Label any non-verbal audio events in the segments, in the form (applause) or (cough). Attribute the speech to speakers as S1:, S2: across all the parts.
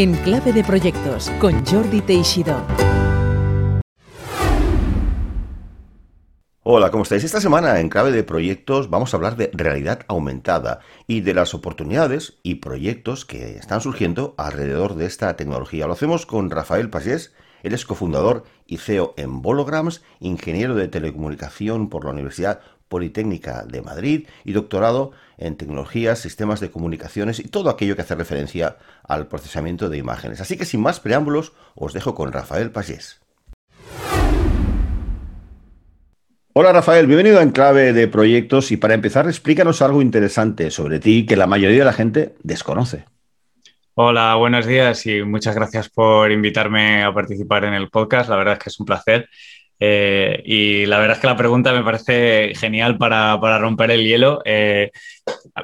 S1: en Clave de Proyectos con Jordi Teixidó.
S2: Hola, ¿cómo estáis? Esta semana en Clave de Proyectos vamos a hablar de realidad aumentada y de las oportunidades y proyectos que están surgiendo alrededor de esta tecnología. Lo hacemos con Rafael Pagés, él es cofundador y CEO en Bolograms, ingeniero de telecomunicación por la Universidad Politécnica de Madrid y doctorado en tecnologías, sistemas de comunicaciones y todo aquello que hace referencia al procesamiento de imágenes. Así que sin más preámbulos, os dejo con Rafael Pagés. Hola Rafael, bienvenido en Clave de Proyectos y para empezar explícanos algo interesante sobre ti que la mayoría de la gente desconoce.
S3: Hola, buenos días y muchas gracias por invitarme a participar en el podcast. La verdad es que es un placer. Eh, y la verdad es que la pregunta me parece genial para, romper el hielo. Eh,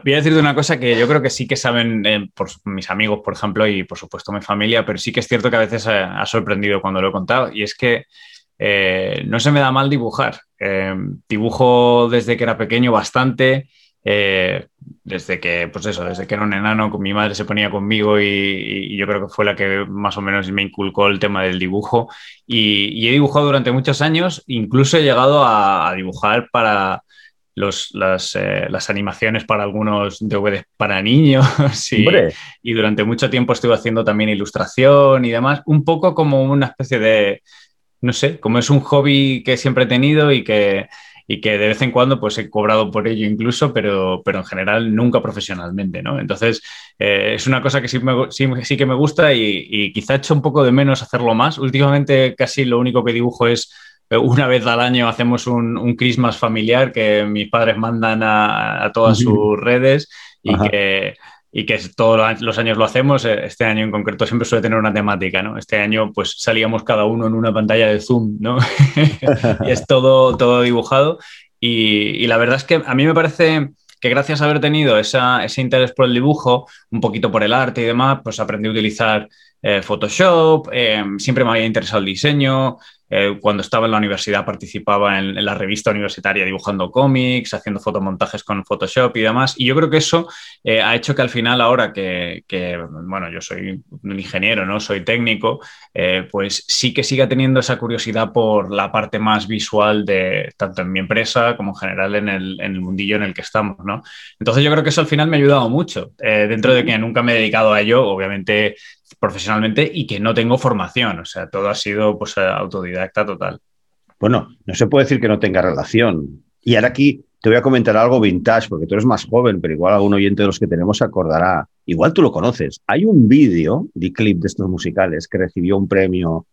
S3: voy a decirte una cosa que yo creo que sí que saben eh, por mis amigos, por ejemplo, y por supuesto mi familia, pero sí que es cierto que a veces ha sorprendido cuando lo he contado. Y es que eh, no se me da mal dibujar. Eh, dibujo desde que era pequeño bastante. Eh, desde que, pues eso, desde que era un enano, con mi madre se ponía conmigo y, yo creo que fue la que más o menos me inculcó el tema del dibujo. Y, he dibujado durante muchos años, incluso he llegado a, dibujar para los, las, animaciones para algunos DVDs para niños. (laughs) Y, y durante mucho tiempo estuve haciendo también ilustración y demás, un poco como una especie de no sé, como es un hobby que siempre he tenido y que, y que de vez en cuando pues he cobrado por ello incluso, pero, pero en general nunca profesionalmente, ¿no? Entonces eh, es una cosa que sí, sí, que me gusta y, y, quizá he hecho un poco de menos hacerlo más. Últimamente casi lo único que dibujo es eh, una vez al año hacemos un, un Christmas familiar que mis padres mandan a, todas sus redes y que y que todos los años lo hacemos, eh, este año en concreto siempre suele tener una temática, ¿no? Este año pues salíamos cada uno en una pantalla de Zoom, ¿no? (laughs) y es todo, todo dibujado y, la verdad es que a mí me parece que gracias a haber tenido ese interés por el dibujo, un poquito por el arte y demás, pues aprendí a utilizar eh, Photoshop, eh, siempre me había interesado el diseño, eh, cuando estaba en la universidad participaba en, la revista universitaria dibujando cómics, haciendo fotomontajes con Photoshop y demás. Y yo creo que eso eh, ha hecho que al final, ahora que, bueno, yo soy un ingeniero, ¿no? Soy técnico, eh, pues sí que siga teniendo esa curiosidad por la parte más visual de tanto en mi empresa como en general en el, en el mundillo en el que estamos, ¿no? Entonces yo creo que eso al final me ha ayudado mucho. dentro de que nunca me he dedicado a ello, obviamente profesionalmente y que no tengo formación. O sea, todo ha sido pues, autodidacta total.
S2: Bueno, no se puede decir que no tenga relación. Y ahora aquí te voy a comentar algo vintage, porque tú eres más joven, pero igual algún oyente de los que tenemos se acordará. Igual tú lo conoces. Hay un vídeo de clip de estos musicales que recibió un premio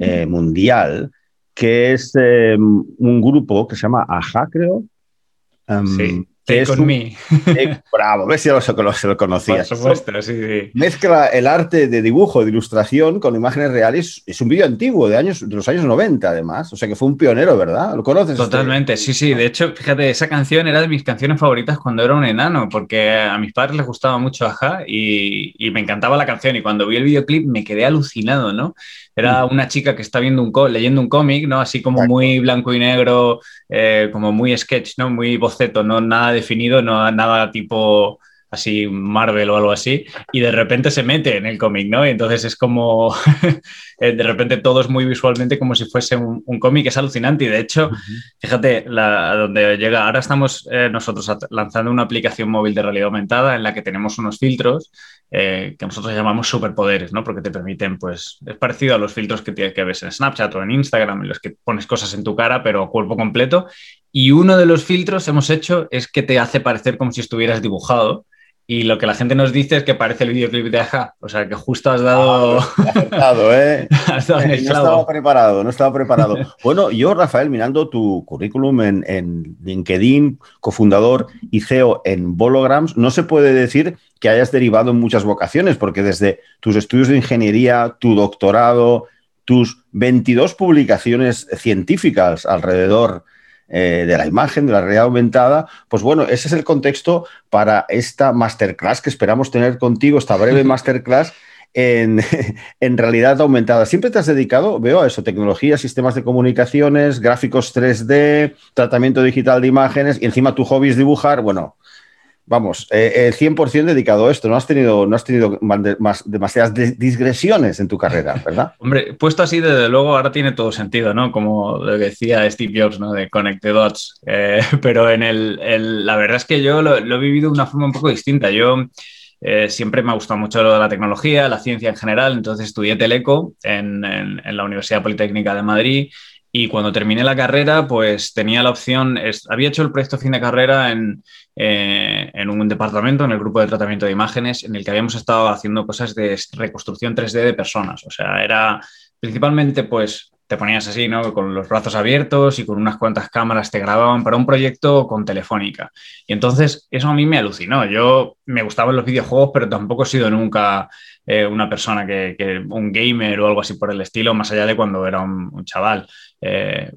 S2: eh, mundial, que es eh, un grupo que se llama Aja, creo.
S3: Em, sí. Take on me.
S2: bravo, ves si lo, lo, lo conocías.
S3: Por supuesto, sí, sí.
S2: Mezcla el arte de dibujo, de ilustración con imágenes reales. Es un vídeo antiguo, de, años, de los años 90, además. O sea que fue un pionero, ¿verdad? ¿Lo conoces?
S3: Totalmente, sí, sí. De hecho, fíjate, esa canción era de mis canciones favoritas cuando era un enano, porque a mis padres les gustaba mucho Aja y, y me encantaba la canción. Y cuando vi el videoclip me quedé alucinado, ¿no? Era mm. una chica que está viendo un leyendo un cómic, ¿no? Así como muy blanco y negro, eh, como muy sketch, ¿no? Muy boceto, no nada definido, no nada tipo así Marvel o algo así, y de repente se mete en el cómic, ¿no? Y entonces es como, (laughs) eh, de repente todo es muy visualmente como si fuese un, cómic, es alucinante y de hecho, fíjate, la, donde llega, ahora estamos eh, nosotros lanzando una aplicación móvil de realidad aumentada en la que tenemos unos filtros eh, que nosotros llamamos superpoderes, ¿no? Porque te permiten, pues, es parecido a los filtros que, que ves en Snapchat o en Instagram, en los que pones cosas en tu cara, pero a cuerpo completo. Y uno de los filtros hemos hecho es que te hace parecer como si estuvieras dibujado. Y lo que la gente nos dice es que parece el videoclip de Aja. O sea, que justo has dado.
S2: Ah, (laughs) ¿eh? has dado eh, no estaba preparado, no estaba preparado. bueno, yo, Rafael, mirando tu currículum en, en, LinkedIn, cofundador y CEO en Bolograms, no se puede decir que hayas derivado en muchas vocaciones, porque desde tus estudios de ingeniería, tu doctorado, tus 22 publicaciones científicas alrededor eh, de la imagen, de la realidad aumentada, pues bueno, ese es el contexto para esta masterclass que esperamos tener contigo, esta breve (laughs) masterclass. En, (laughs) en, realidad aumentada. Siempre te has dedicado, veo a eso, tecnología, sistemas de comunicaciones, gráficos 3D, tratamiento digital de imágenes y encima tu hobby es dibujar. Bueno, vamos, eh, 100% eh, dedicado a esto. No has tenido, no has tenido más, demasiadas digresiones en tu carrera, (laughs) ¿verdad?
S3: Hombre, puesto así, desde luego, ahora tiene todo sentido, ¿no? Como lo decía Steve Jobs, ¿no? De Connect the Dots. Eh, (laughs) pero en el, la verdad es que yo lo, he vivido de una forma un poco distinta. Yo eh, siempre me ha gustado mucho lo de la tecnología, la ciencia en general, entonces estudié Teleco en, en la Universidad Politécnica de Madrid y cuando terminé la carrera, pues tenía la opción, había hecho el proyecto fin de carrera en, eh, en, un departamento, en el grupo de tratamiento de imágenes, en el que habíamos estado haciendo cosas de reconstrucción 3D de personas. O sea, era principalmente, pues, te ponías así, ¿no? Con los brazos abiertos y con unas cuantas cámaras te grababan para un proyecto con Telefónica. Y entonces eso a mí me alucinó. Yo me gustaban los videojuegos, pero tampoco he sido nunca eh, una persona que, un gamer o algo así por el estilo, más allá de cuando era un, chaval. Eh,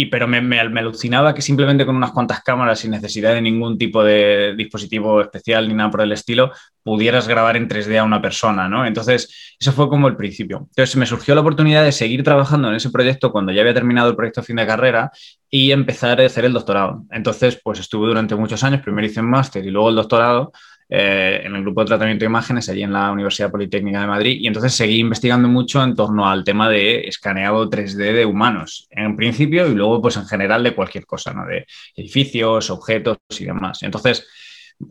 S3: y, pero me, me, alucinaba que simplemente con unas cuantas cámaras, sin necesidad de ningún tipo de dispositivo especial ni nada por el estilo, pudieras grabar en 3D a una persona, ¿no? Entonces, eso fue como el principio. Entonces, me surgió la oportunidad de seguir trabajando en ese proyecto cuando ya había terminado el proyecto fin de carrera y empezar a hacer el doctorado. Entonces, pues estuve durante muchos años, primero hice un máster y luego el doctorado, eh, en el grupo de tratamiento de imágenes allí en la Universidad Politécnica de Madrid y entonces seguí investigando mucho en torno al tema de escaneado 3D de humanos, en principio y luego pues en general de cualquier cosa, ¿no? de edificios, objetos y demás. Entonces,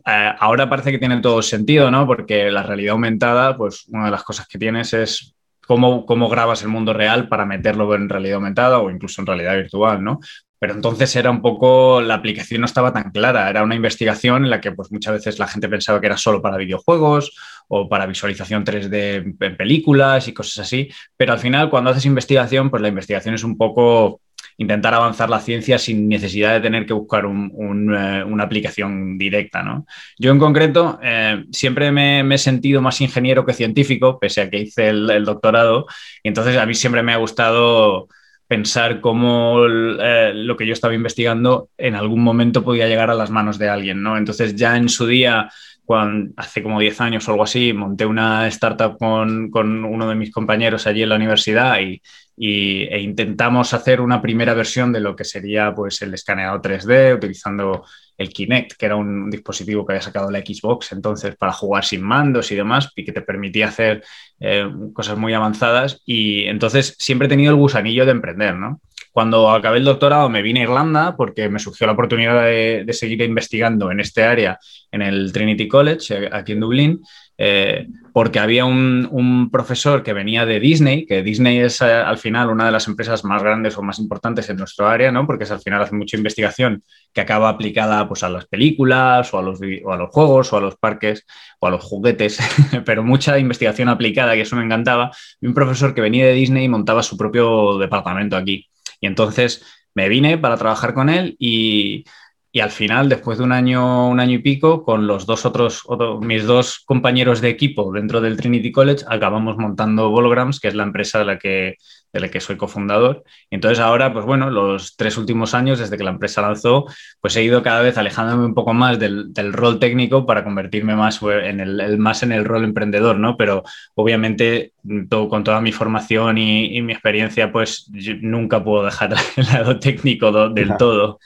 S3: eh, ahora parece que tiene todo sentido, ¿no? Porque la realidad aumentada, pues una de las cosas que tienes es Cómo, cómo, grabas el mundo real para meterlo en realidad aumentada o incluso en realidad virtual, ¿no? Pero entonces era un poco, la aplicación no estaba tan clara, era una investigación en la que pues muchas veces la gente pensaba que era solo para videojuegos o para visualización 3D en películas y cosas así, pero al final cuando haces investigación, pues la investigación es un poco intentar avanzar la ciencia sin necesidad de tener que buscar eh, una aplicación directa. ¿no? Yo en concreto eh, siempre me, he sentido más ingeniero que científico, pese a que hice el doctorado, y entonces a mí siempre me ha gustado pensar cómo eh, lo que yo estaba investigando en algún momento podía llegar a las manos de alguien, ¿no? Entonces ya en su día, cuando, hace como 10 años o algo así, monté una startup con, con uno de mis compañeros allí en la universidad y, e intentamos hacer una primera versión de lo que sería pues, el escaneado 3D utilizando el Kinect, que era un dispositivo que había sacado la Xbox entonces para jugar sin mandos y demás, y que te permitía hacer eh, cosas muy avanzadas. Y entonces siempre he tenido el gusanillo de emprender, ¿no? Cuando acabé el doctorado me vine a Irlanda porque me surgió la oportunidad de, de seguir investigando en este área en el Trinity College, eh, aquí en Dublín, eh, porque había un, profesor que venía de Disney, que Disney es eh, al final una de las empresas más grandes o más importantes en nuestro área, ¿no? porque es, al final hace mucha investigación que acaba aplicada pues, a las películas o a, los, o a los juegos o a los parques o a los juguetes, (laughs) pero mucha investigación aplicada, que eso me encantaba. Y un profesor que venía de Disney montaba su propio departamento aquí. Y entonces me vine para trabajar con él y y al final, después de un año, un año y pico, con los dos otros, mis dos compañeros de equipo dentro del Trinity College, acabamos montando Bolograms, que es la empresa de la que, de la que soy cofundador. Y entonces ahora, pues bueno, los tres últimos años, desde que la empresa lanzó, pues he ido cada vez alejándome un poco más del, rol técnico para convertirme más en el, más en el rol emprendedor, ¿no? Pero obviamente con toda mi formación y, mi experiencia, pues nunca puedo dejar (laughs) el lado técnico del todo.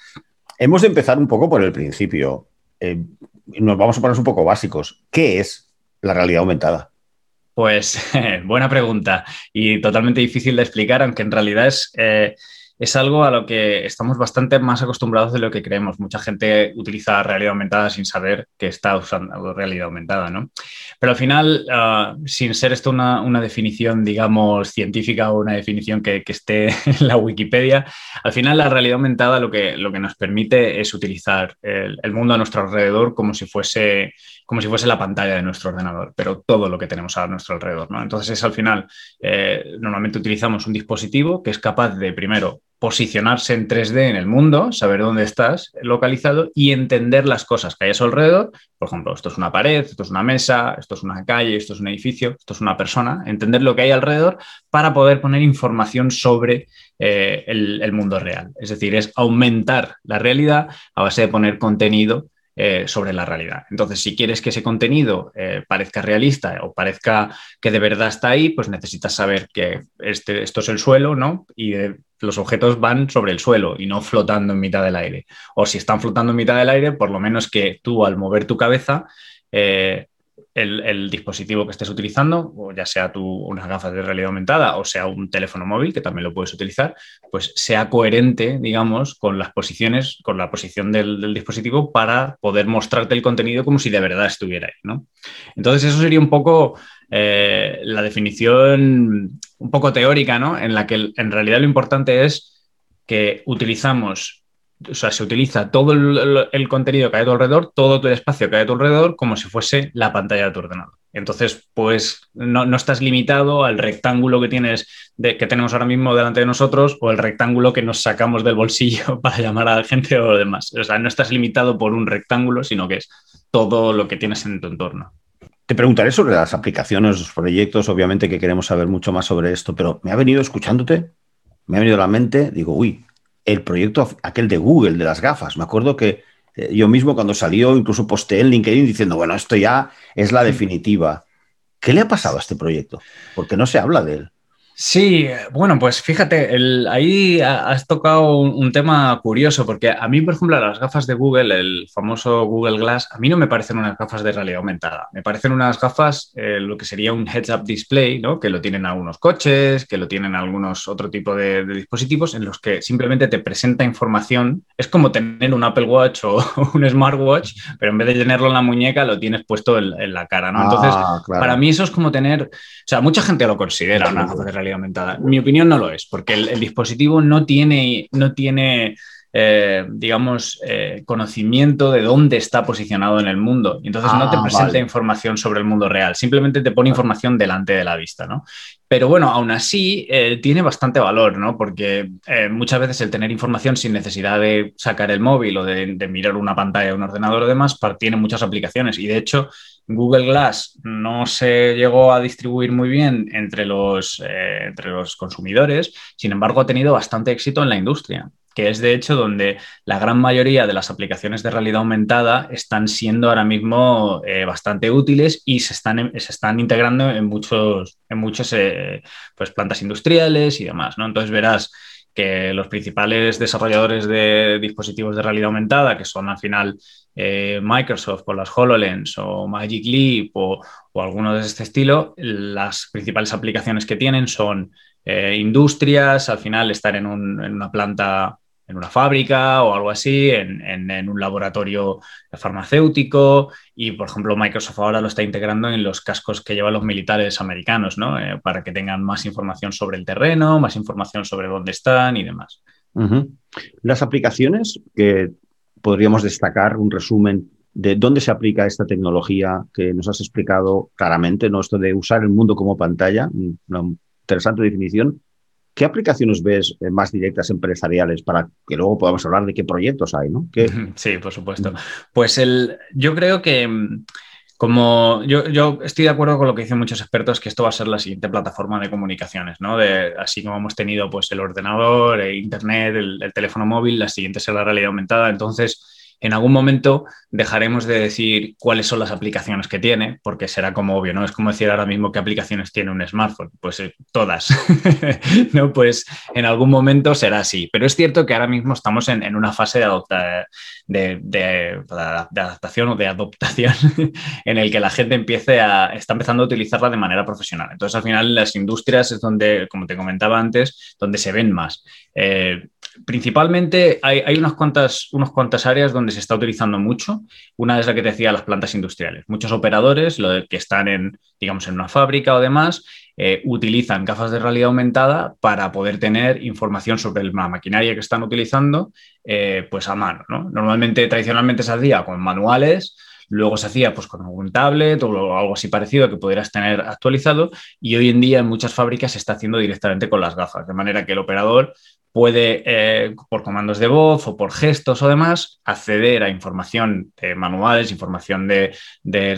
S2: Hemos de empezar un poco por el principio. Eh, nos vamos a poner un poco básicos. ¿Qué es la realidad aumentada?
S3: Pues (laughs) buena pregunta y totalmente difícil de explicar, aunque en realidad es, eh, es algo a lo que estamos bastante más acostumbrados de lo que creemos. Mucha gente utiliza realidad aumentada sin saber que está usando realidad aumentada, ¿no? Pero al final, ah, sin ser esto una, definición, digamos, científica o una definición que, esté (laughs) en la Wikipedia, al final la realidad aumentada lo que, lo que nos permite es utilizar el, mundo a nuestro alrededor como si fuese como si fuese la pantalla de nuestro ordenador, pero todo lo que tenemos a nuestro alrededor. ¿no? Entonces es al final, eh, normalmente utilizamos un dispositivo que es capaz de, primero, posicionarse en 3D en el mundo, saber dónde estás localizado y entender las cosas que hay a su alrededor. Por ejemplo, esto es una pared, esto es una mesa, esto es una calle, esto es un edificio, esto es una persona. Entender lo que hay alrededor para poder poner información sobre eh, el, mundo real. Es decir, es aumentar la realidad a base de poner contenido eh, sobre la realidad. Entonces, si quieres que ese contenido eh, parezca realista o parezca que de verdad está ahí, pues necesitas saber que este, esto es el suelo, ¿no? Y eh, los objetos van sobre el suelo y no flotando en mitad del aire. O si están flotando en mitad del aire, por lo menos que tú al mover tu cabeza el, dispositivo que estés utilizando, o ya sea tu, unas gafas de realidad aumentada o sea un teléfono móvil, que también lo puedes utilizar, pues sea coherente, digamos, con las posiciones, con la posición del, dispositivo para poder mostrarte el contenido como si de verdad estuviera ahí, ¿no? Entonces, eso sería un poco eh, la definición un poco teórica, ¿no? En la que en realidad lo importante es que utilizamos o sea, se utiliza todo el, contenido que hay a tu alrededor, todo tu espacio que hay a tu alrededor, como si fuese la pantalla de tu ordenador. Entonces, pues no, estás limitado al rectángulo que tienes, que tenemos ahora mismo delante de nosotros, o el rectángulo que nos sacamos del bolsillo (laughs) para llamar a la gente o lo demás. O sea, no estás limitado por un rectángulo, sino que es todo lo que tienes en tu entorno.
S2: Te preguntaré sobre las aplicaciones, los proyectos, obviamente que queremos saber mucho más sobre esto, pero me ha venido escuchándote, me ha venido a la mente, digo, uy, el proyecto aquel de Google, de las gafas. Me acuerdo que eh, yo mismo cuando salió, incluso posté en LinkedIn diciendo, bueno, esto ya es la definitiva. ¿Qué le ha pasado a este proyecto? Porque no se habla de él.
S3: Sí, bueno, pues fíjate, ahí has tocado un, tema curioso, porque a mí, por ejemplo, las gafas de Google, el famoso Google Glass, a mí no me parecen unas gafas de realidad aumentada, me parecen unas gafas, eh, lo que sería un heads-up display, ¿no? que lo tienen algunos coches, que lo tienen algunos otro tipo de, dispositivos, en los que simplemente te presenta información, es como tener un Apple Watch o (laughs) un smartwatch, pero en vez de tenerlo en la muñeca, lo tienes puesto en, la cara, ¿no? Entonces, ah, para mí eso es como tener, o sea, mucha gente lo considera una gafa de realidad aumentada. Mi opinión no lo es, porque el, dispositivo no tiene, no tiene eh, digamos, eh, conocimiento de dónde está posicionado en el mundo. Y entonces no te ah, presenta información sobre el mundo real, simplemente te pone información delante de la vista, ¿no? Pero bueno, aún así eh, tiene bastante valor, ¿no? Porque muchas veces el tener información sin necesidad de sacar el móvil o de, de mirar una pantalla, un ordenador o demás, tiene muchas aplicaciones. Y de hecho, Google Glass no se llegó a distribuir muy bien entre los, eh, entre los consumidores, sin embargo ha tenido bastante éxito en la industria que es de hecho donde la gran mayoría de las aplicaciones de realidad aumentada están siendo ahora mismo eh, bastante útiles y se están, se están integrando en muchos, en muchos eh, pues, plantas industriales y demás. ¿no? Entonces verás que los principales desarrolladores de dispositivos de realidad aumentada, que son al final eh, Microsoft con las HoloLens o Magic Leap o, o alguno de este estilo, las principales aplicaciones que tienen son eh, industrias, al final estar en, una planta, en una fábrica o algo así, en, un laboratorio farmacéutico y, por ejemplo, Microsoft ahora lo está integrando en los cascos que llevan los militares americanos, ¿no? Eh, para que tengan más información sobre el terreno, más información sobre dónde están y demás.
S2: Las aplicaciones que podríamos destacar un resumen de dónde se aplica esta tecnología que nos has explicado claramente, ¿no? Esto de usar el mundo como pantalla, una interesante definición. ¿Qué aplicaciones ves eh, más directas empresariales para que luego podamos hablar de qué proyectos hay, ¿no?
S3: Sí, por supuesto. Pues el, yo creo que mm, como yo, yo, estoy de acuerdo con lo que dicen muchos expertos, que esto va a ser la siguiente plataforma de comunicaciones, ¿no? Así como hemos tenido pues, el ordenador, el Internet, el, el teléfono móvil, la siguiente será la realidad aumentada. Entonces, en algún momento dejaremos de decir cuáles son las aplicaciones que tiene, porque será como obvio, ¿no? Es como decir ahora mismo qué aplicaciones tiene un smartphone. Pues eh, todas, (laughs) ¿no? Pues en algún momento será así. Pero es cierto que ahora mismo estamos en, una fase de, de, adaptación o de adoptación (laughs) en el que la gente empiece a, está empezando a utilizarla de manera profesional. Entonces, al final, las industrias es donde, como te comentaba antes, donde se ven más. Eh, principalmente hay, unas, cuantas, unas cuantas áreas donde se está utilizando mucho. Una es la que te decía, las plantas industriales. Muchos operadores que están en, digamos, en una fábrica o demás, eh, utilizan gafas de realidad aumentada para poder tener información sobre la maquinaria que están utilizando eh, pues a mano. Normalmente, tradicionalmente se hacía con manuales, luego se hacía pues, con algún tablet o algo así parecido que pudieras tener actualizado y hoy en día en muchas fábricas se está haciendo directamente con las gafas, de manera que el operador puede, eh, por comandos de voz o por gestos o demás, acceder a información de manuales, información de,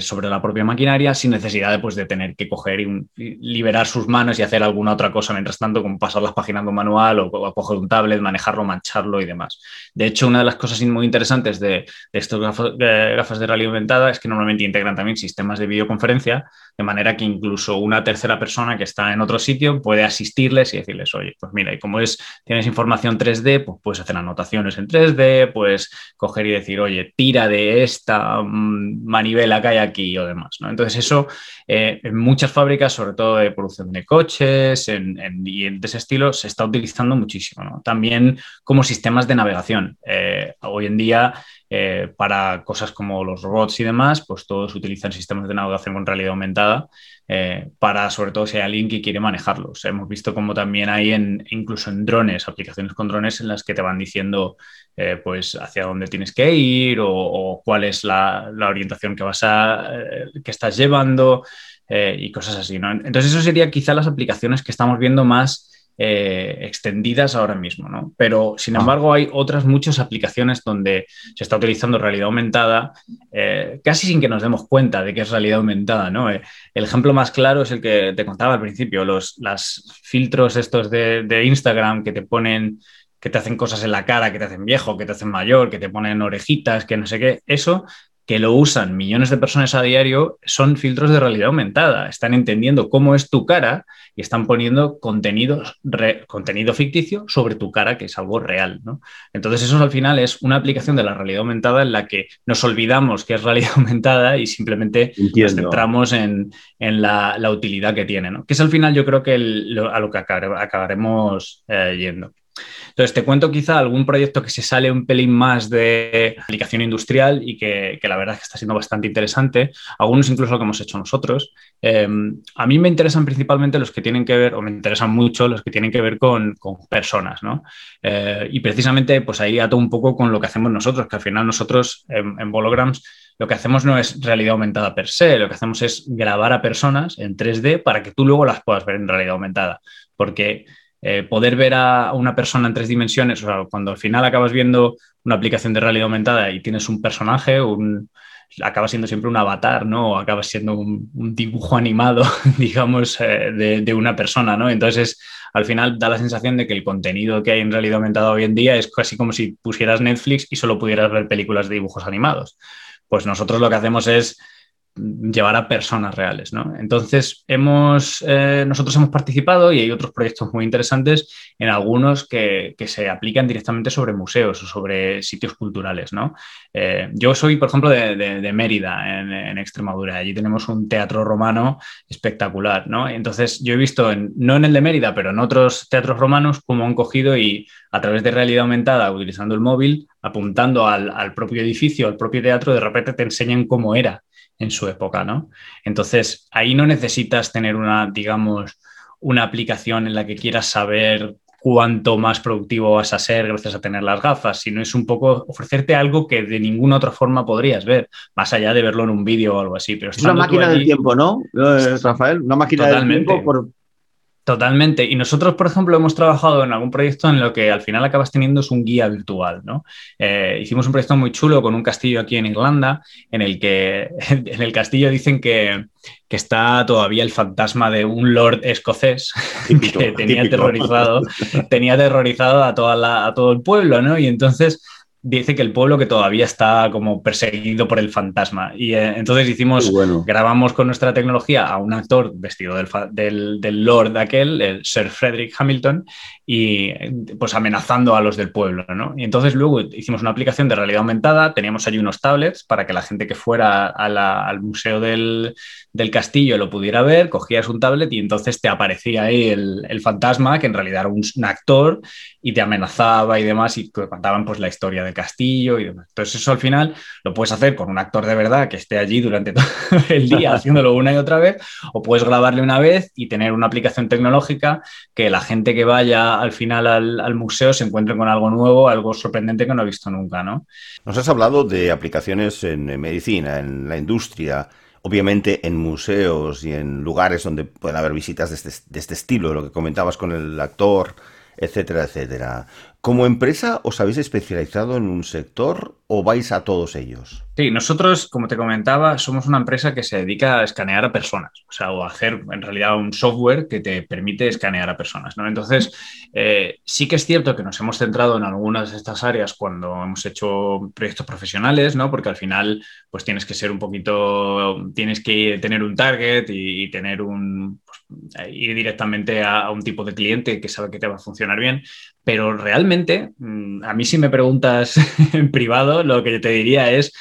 S3: sobre la propia maquinaria, sin necesidad de, pues, de tener que coger y, liberar sus manos y hacer alguna otra cosa mientras tanto, como pasar las páginas de un manual o, coger un tablet, manejarlo, mancharlo y demás. De hecho, una de las cosas muy interesantes de, de estos gafas, de realidad aumentada es que normalmente integran también sistemas de videoconferencia, de manera que incluso una tercera persona que está en otro sitio puede asistirles y decirles, oye, pues mira, y como es, tienes información 3D, pues puedes hacer anotaciones en 3D, puedes coger y decir, oye, tira de esta mm, manivela que hay aquí o demás. ¿no? Entonces eso eh, en muchas fábricas, sobre todo de producción de coches en, y de ese estilo, se está utilizando muchísimo. También como sistemas de navegación. Eh, hoy en día eh, para cosas como los robots y demás, pues todos utilizan sistemas de navegación con realidad aumentada eh, para, sobre todo, si hay alguien que quiere manejarlos. Hemos visto como también hay en, incluso en drones, aplicaciones con drones en las que te van diciendo eh, pues hacia dónde tienes que ir o, cuál es la, orientación que vas a, que estás llevando y cosas así. Entonces, eso sería quizá las aplicaciones que estamos viendo más eh, extendidas ahora mismo, ¿no? Pero, sin ah. embargo, hay otras muchas aplicaciones donde se está utilizando realidad aumentada, eh, casi sin que nos demos cuenta de que es realidad aumentada, ¿no? Eh, el ejemplo más claro es el que te contaba al principio, los filtros estos de, de Instagram que te ponen que te hacen cosas en la cara, que te hacen viejo, que te hacen mayor, que te ponen orejitas, que no sé qué, eso que lo usan millones de personas a diario son filtros de realidad aumentada. Están entendiendo cómo es tu cara y están poniendo contenido, contenido ficticio sobre tu cara, que es algo real. Entonces, eso al final es una aplicación de la realidad aumentada en la que nos olvidamos que es realidad (laughs) aumentada y simplemente nos centramos en, la, utilidad que tiene. Que es al final, yo creo que a lo que acabaremos eh, yendo. Entonces, te cuento quizá algún proyecto que se sale un pelín más de aplicación industrial y que, la verdad es que está siendo bastante interesante, algunos incluso lo que hemos hecho nosotros. Eh, a mí me interesan principalmente los que tienen que ver, o me interesan mucho los que tienen que ver con, personas, ¿no? Eh, y precisamente, pues ahí ato un poco con lo que hacemos nosotros, que al final nosotros en, en Bolograms lo que hacemos no es realidad aumentada per se, lo que hacemos es grabar a personas en 3D para que tú luego las puedas ver en realidad aumentada. Porque eh, poder ver a una persona en tres dimensiones, o cuando al final acabas viendo una aplicación de realidad aumentada y tienes un personaje, un, acaba siendo siempre un avatar, ¿no? O acaba siendo un, dibujo animado, (laughs) digamos, eh, de, una persona, ¿no? Entonces, al final da la sensación de que el contenido que hay en realidad aumentada hoy en día es casi como si pusieras Netflix y solo pudieras ver películas de dibujos animados. Pues nosotros lo que hacemos es llevar a personas reales. ¿no? Entonces, hemos, eh, nosotros hemos participado y hay otros proyectos muy interesantes en algunos que, se aplican directamente sobre museos o sobre sitios culturales. ¿no? Eh, yo soy, por ejemplo, de, Mérida, en, Extremadura. Allí tenemos un teatro romano espectacular. ¿no? Entonces, yo he visto, no en el de Mérida, pero en otros teatros romanos, cómo han cogido y a través de realidad aumentada, utilizando el móvil, apuntando al, al propio edificio, al propio teatro, de repente te enseñan cómo era en su época, ¿no? Entonces, ahí no necesitas tener una, digamos, una aplicación en la que quieras saber cuánto más productivo vas a ser gracias a tener las gafas, sino es un poco ofrecerte algo que de ninguna otra forma podrías ver, más allá de verlo en un vídeo o algo así. Pero
S2: es una máquina del tiempo, ¿no, eh, Rafael? Una máquina del tiempo por,
S3: Totalmente. Y nosotros, por ejemplo, hemos trabajado en algún proyecto en lo que al final acabas teniendo es un guía virtual. ¿no? Eh, hicimos un proyecto muy chulo con un castillo aquí en Irlanda, en el que (laughs) en el castillo dicen que, está todavía el fantasma de un lord escocés (laughs) que tenía aterrorizado, tenía aterrorizado a, toda a todo el pueblo. ¿no? Y entonces dice que el pueblo que todavía está como perseguido por el fantasma. Y eh, entonces hicimos, grabamos con nuestra tecnología a un actor vestido del, del, del, Lord aquel, el Sir Frederick Hamilton, y pues amenazando a los del pueblo, ¿no? Y entonces luego hicimos una aplicación de realidad aumentada, teníamos allí unos tablets para que la gente que fuera al museo del, del, castillo lo pudiera ver, cogías un tablet y entonces te aparecía ahí el, el fantasma, que en realidad era un, actor, y te amenazaba y demás, y te contaban pues la historia castillo y demás. Entonces eso al final lo puedes hacer con un actor de verdad que esté allí durante (laughs) todo el día (laughs) haciéndolo una y otra vez, o puedes grabarle una vez y tener una aplicación tecnológica que la gente que vaya al final al, museo se encuentre con algo nuevo, algo sorprendente que no ha visto nunca, ¿no?
S2: Nos has hablado de aplicaciones en medicina, en la industria, obviamente en museos y en lugares donde pueden haber visitas de este, de este estilo, lo que comentabas con el actor etcétera, etcétera. ¿Como empresa os habéis especializado en un sector o vais a todos ellos?
S3: Sí, nosotros, como te comentaba, somos una empresa que se dedica a escanear a personas, o sea, o hacer en realidad un software que te permite escanear a personas, ¿no? Entonces, eh, sí que es cierto que nos hemos centrado en algunas de estas áreas cuando hemos hecho proyectos profesionales, ¿no? Porque al final, pues tienes que ser un poquito, tienes que tener un target y, tener un, ir directamente a, un tipo de cliente que sabe que te va a funcionar bien, pero realmente, mm, a mí si me preguntas (laughs) en privado, lo que te diría es,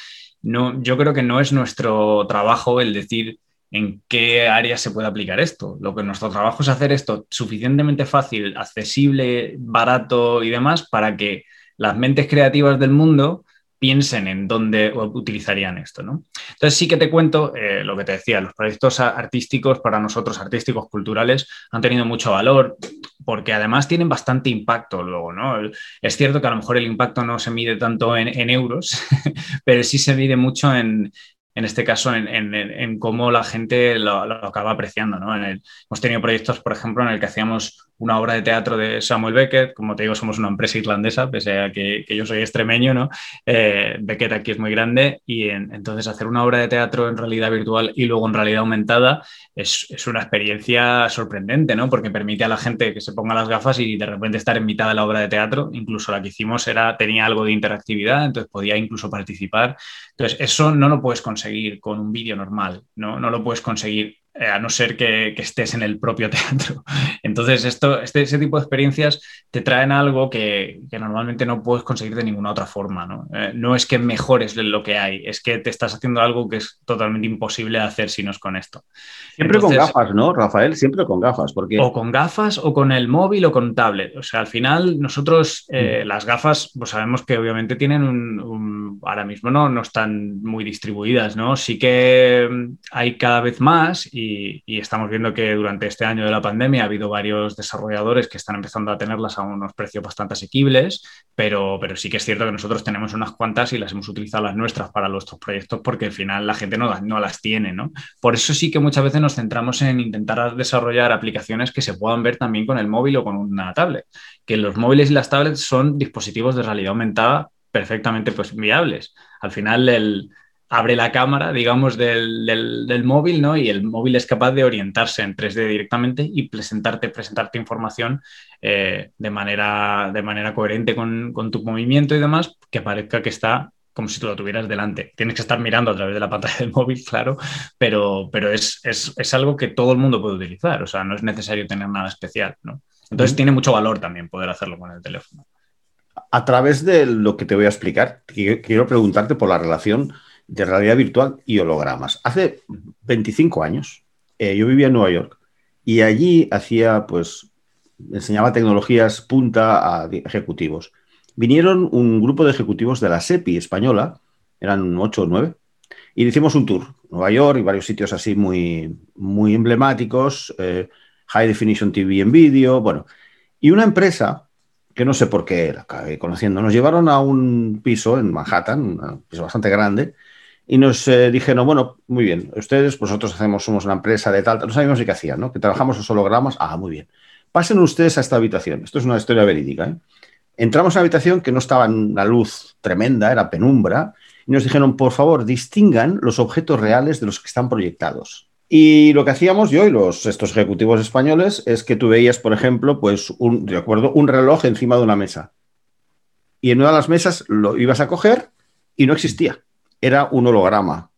S3: no, yo creo que no es nuestro trabajo el decir en qué área se puede aplicar esto. Lo que nuestro trabajo es hacer esto suficientemente fácil, accesible, barato y demás para que las mentes creativas del mundo piensen en dónde utilizarían esto. ¿no? Entonces sí que te cuento eh, lo que te decía, los proyectos artísticos para nosotros, artísticos, culturales, han tenido mucho valor porque además tienen bastante impacto luego. ¿no? Es cierto que a lo mejor el impacto no se mide tanto en euros, (laughs) pero sí se mide mucho en, en este caso, en, cómo la gente lo, acaba apreciando. ¿no? hemos tenido proyectos, por ejemplo, en el que hacíamos una obra de teatro de Samuel Beckett. Como te digo, somos una empresa irlandesa, pese a que, yo soy extremeño, ¿no? Eh, Beckett aquí es muy grande y entonces hacer una obra de teatro en realidad virtual y luego en realidad aumentada es, una experiencia sorprendente, ¿no? Porque permite a la gente que se ponga las gafas y de repente estar en mitad de la obra de teatro. Incluso la que hicimos era, tenía algo de interactividad, entonces podía incluso participar. Entonces, eso no lo puedes conseguir con un vídeo normal, ¿no? No lo puedes conseguir a no ser que, estés en el propio (laughs) teatro. Entonces, esto, este, ese tipo de experiencias te traen algo que, normalmente no puedes conseguir de ninguna otra forma. ¿no? Eh, no es que mejores lo que hay, es que te estás haciendo algo que es totalmente imposible de hacer si no es con esto.
S2: Siempre con gafas, ¿no, Rafael? Siempre con gafas. Porque...
S3: O con gafas o con el móvil o con tablet. O sea, al final nosotros eh, mm. las gafas, pues sabemos que obviamente tienen un, ahora mismo no, no están muy distribuidas, ¿no? Sí que mm, hay cada vez más y y, estamos viendo que durante este año de la pandemia ha habido varios desarrolladores que están empezando a tenerlas a unos precios bastante asequibles, pero, pero sí que es cierto que nosotros tenemos unas cuantas y las hemos utilizado las nuestras para nuestros proyectos porque al final la gente no, no las tiene, ¿no? Por eso sí que muchas veces nos centramos en intentar desarrollar aplicaciones que se puedan ver también con el móvil o con una tablet, que los móviles y las tablets son dispositivos de realidad aumentada perfectamente pues, viables. Al final, el, abre la cámara, digamos, del, móvil, ¿no? Y el móvil es capaz de orientarse en 3D directamente y presentarte, presentarte información eh, de, manera, de manera coherente con, tu movimiento y demás, que parezca que está como si tú lo tuvieras delante. Tienes que estar mirando a través de la pantalla del (laughs) móvil, claro, pero, pero es, es, algo que todo el mundo puede utilizar, o sea, no es necesario tener nada especial, ¿no? Entonces tiene mucho valor también poder hacerlo con el teléfono.
S2: A través de lo que te voy a explicar, quiero preguntarte por la relación de realidad virtual y hologramas. Hace 25 años eh, yo vivía en Nueva York y allí hacía, pues, enseñaba tecnologías punta a ejecutivos. Vinieron un grupo de ejecutivos de la SEPI española, eran 8 o 9, y hicimos un tour. Nueva York y varios sitios así muy, muy emblemáticos, eh, High Definition TV en vídeo, bueno. Y una empresa, que no sé por qué la acabé conociendo, nos llevaron a un piso en Manhattan, un piso bastante grande, y nos eh, dijeron, bueno, muy bien, ustedes, nosotros hacemos, somos una empresa de tal, no sabíamos qué hacían, ¿no? Que trabajamos los hologramas, ah, muy bien. Pasen ustedes a esta habitación, esto es una historia verídica, ¿eh? Entramos a una habitación que no estaba en una luz tremenda, era penumbra, y nos dijeron, por favor, distingan los objetos reales de los que están proyectados. Y lo que hacíamos yo y los, estos ejecutivos españoles es que tú veías, por ejemplo, pues un, de acuerdo, un reloj encima de una mesa. Y en una de las mesas lo ibas a coger y no existía era un holograma,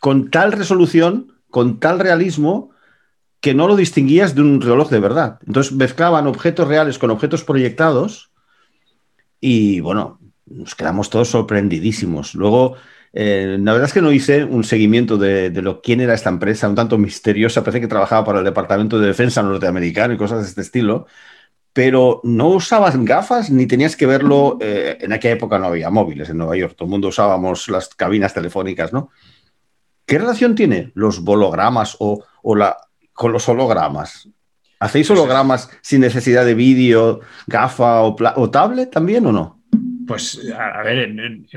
S2: con tal resolución, con tal realismo, que no lo distinguías de un reloj de verdad. Entonces mezclaban objetos reales con objetos proyectados y bueno, nos quedamos todos sorprendidísimos. Luego, eh, la verdad es que no hice un seguimiento de, de, lo quién era esta empresa, un tanto misteriosa, parece que trabajaba para el Departamento de Defensa norteamericano y cosas de este estilo, pero no usabas gafas ni tenías que verlo. Eh, en aquella época no había móviles en Nueva York, todo el mundo usábamos las cabinas telefónicas, ¿no? ¿Qué relación tiene los hologramas o, la, con los hologramas? ¿Hacéis hologramas sin necesidad de vídeo, gafa o, tablet también o no?
S3: Pues, a, ver,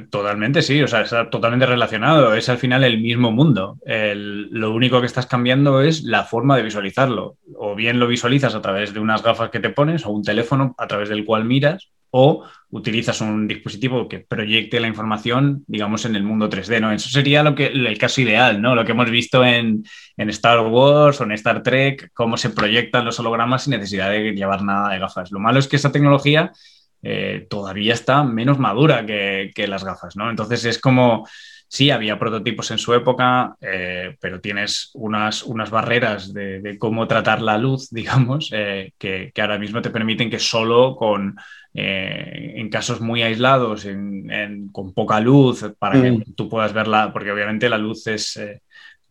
S3: totalmente sí, o sea, está totalmente relacionado, es al final el mismo mundo. lo único que estás cambiando es la forma de visualizarlo. O bien lo visualizas a través de unas gafas que te pones o un teléfono a través del cual miras o utilizas un dispositivo que proyecte la información, digamos, en el mundo 3D, ¿no? Eso sería lo que, el caso ideal, ¿no? Lo que hemos visto en, Star Wars o en Star Trek, cómo se proyectan los hologramas sin necesidad de llevar nada de gafas. Lo malo es que esa tecnología eh, todavía está menos madura que, las gafas, ¿no? Entonces es como, sí, había prototipos en su época, eh, pero tienes unas, unas barreras de, cómo tratar la luz, (laughs) digamos, eh, que, ahora mismo te permiten que solo con, en casos muy aislados, con poca luz, para que mm. tú puedas verla, porque obviamente la luz es